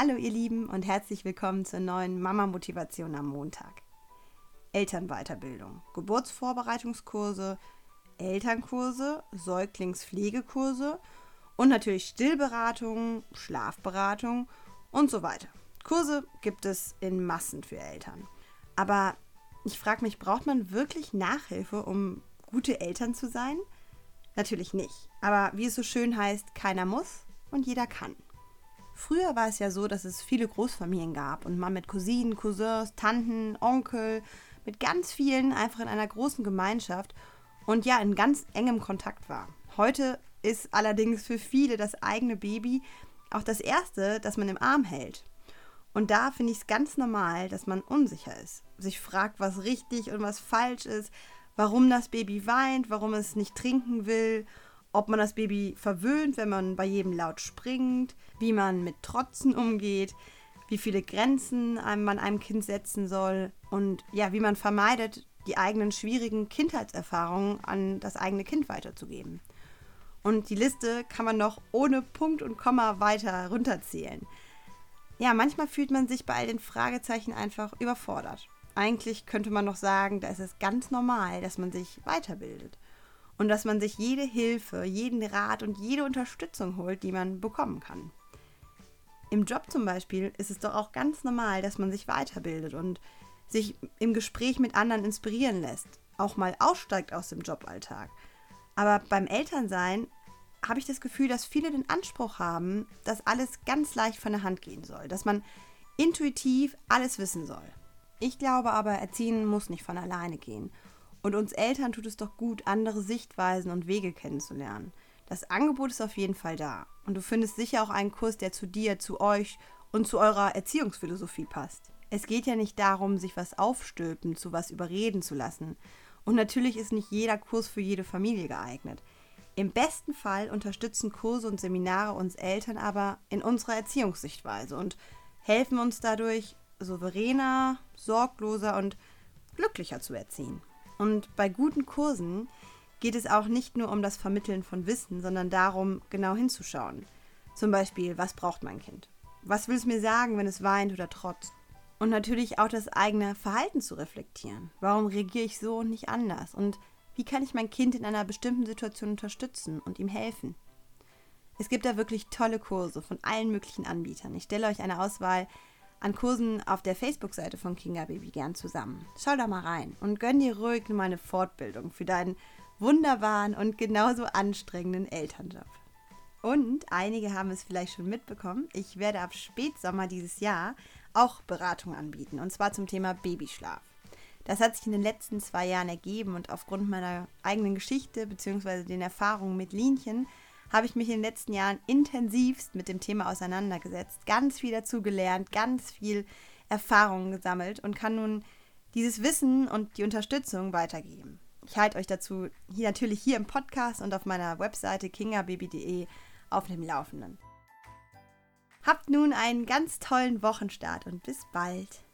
Hallo ihr Lieben und herzlich willkommen zur neuen Mama-Motivation am Montag. Elternweiterbildung, Geburtsvorbereitungskurse, Elternkurse, Säuglingspflegekurse und natürlich Stillberatung, Schlafberatung und so weiter. Kurse gibt es in Massen für Eltern. Aber ich frage mich, braucht man wirklich Nachhilfe, um gute Eltern zu sein? Natürlich nicht. Aber wie es so schön heißt, keiner muss und jeder kann. Früher war es ja so, dass es viele Großfamilien gab und man mit Cousinen, Cousins, Tanten, Onkel, mit ganz vielen einfach in einer großen Gemeinschaft und ja in ganz engem Kontakt war. Heute ist allerdings für viele das eigene Baby auch das erste, das man im Arm hält. Und da finde ich es ganz normal, dass man unsicher ist, sich fragt, was richtig und was falsch ist, warum das Baby weint, warum es nicht trinken will, ob man das Baby verwöhnt, wenn man bei jedem laut springt, wie man mit Trotzen umgeht, wie viele Grenzen man einem Kind setzen soll und ja, wie man vermeidet, die eigenen schwierigen Kindheitserfahrungen an das eigene Kind weiterzugeben. Und die Liste kann man noch ohne Punkt und Komma weiter runterzählen. Ja, manchmal fühlt man sich bei all den Fragezeichen einfach überfordert. Eigentlich könnte man noch sagen, da ist es ganz normal, dass man sich weiterbildet und dass man sich jede Hilfe, jeden Rat und jede Unterstützung holt, die man bekommen kann. Im Job zum Beispiel ist es doch auch ganz normal, dass man sich weiterbildet und sich im Gespräch mit anderen inspirieren lässt, auch mal aussteigt aus dem Joballtag. Aber beim Elternsein habe ich das Gefühl, dass viele den Anspruch haben, dass alles ganz leicht von der Hand gehen soll, dass man intuitiv alles wissen soll. Ich glaube aber, Erziehen muss nicht von alleine gehen. Und uns Eltern tut es doch gut, andere Sichtweisen und Wege kennenzulernen. Das Angebot ist auf jeden Fall da. Und du findest sicher auch einen Kurs, der zu dir, zu euch und zu eurer Erziehungsphilosophie passt. Es geht ja nicht darum, sich was aufstülpen, zu was überreden zu lassen. Und natürlich ist nicht jeder Kurs für jede Familie geeignet. Im besten Fall unterstützen Kurse und Seminare uns Eltern aber in unserer Erziehungssichtweise und helfen uns dadurch, souveräner, sorgloser und glücklicher zu erziehen. Und bei guten Kursen geht es auch nicht nur um das Vermitteln von Wissen, sondern darum, genau hinzuschauen. Zum Beispiel, was braucht mein Kind? Was will es mir sagen, wenn es weint oder trotzt? Und natürlich auch das eigene Verhalten zu reflektieren. Warum reagiere ich so und nicht anders? Und wie kann ich mein Kind in einer bestimmten Situation unterstützen und ihm helfen? Es gibt da wirklich tolle Kurse von allen möglichen Anbietern. Ich stelle euch eine Auswahl an Kursen auf der Facebook-Seite von Kinga Baby gern zusammen. Schau da mal rein und gönn dir ruhig nur eine Fortbildung für deinen wunderbaren und genauso anstrengenden Elternjob. Und einige haben es vielleicht schon mitbekommen, ich werde ab Spätsommer dieses Jahr auch Beratung anbieten und zwar zum Thema Babyschlaf. Das hat sich in den letzten zwei Jahren ergeben und aufgrund meiner eigenen Geschichte bzw. den Erfahrungen mit Linchen habe ich mich in den letzten Jahren intensivst mit dem Thema auseinandergesetzt, ganz viel dazu gelernt, ganz viel Erfahrungen gesammelt und kann nun dieses Wissen und die Unterstützung weitergeben. Ich halte euch dazu hier natürlich hier im Podcast und auf meiner Webseite kingababy.de auf dem Laufenden. Habt nun einen ganz tollen Wochenstart und bis bald.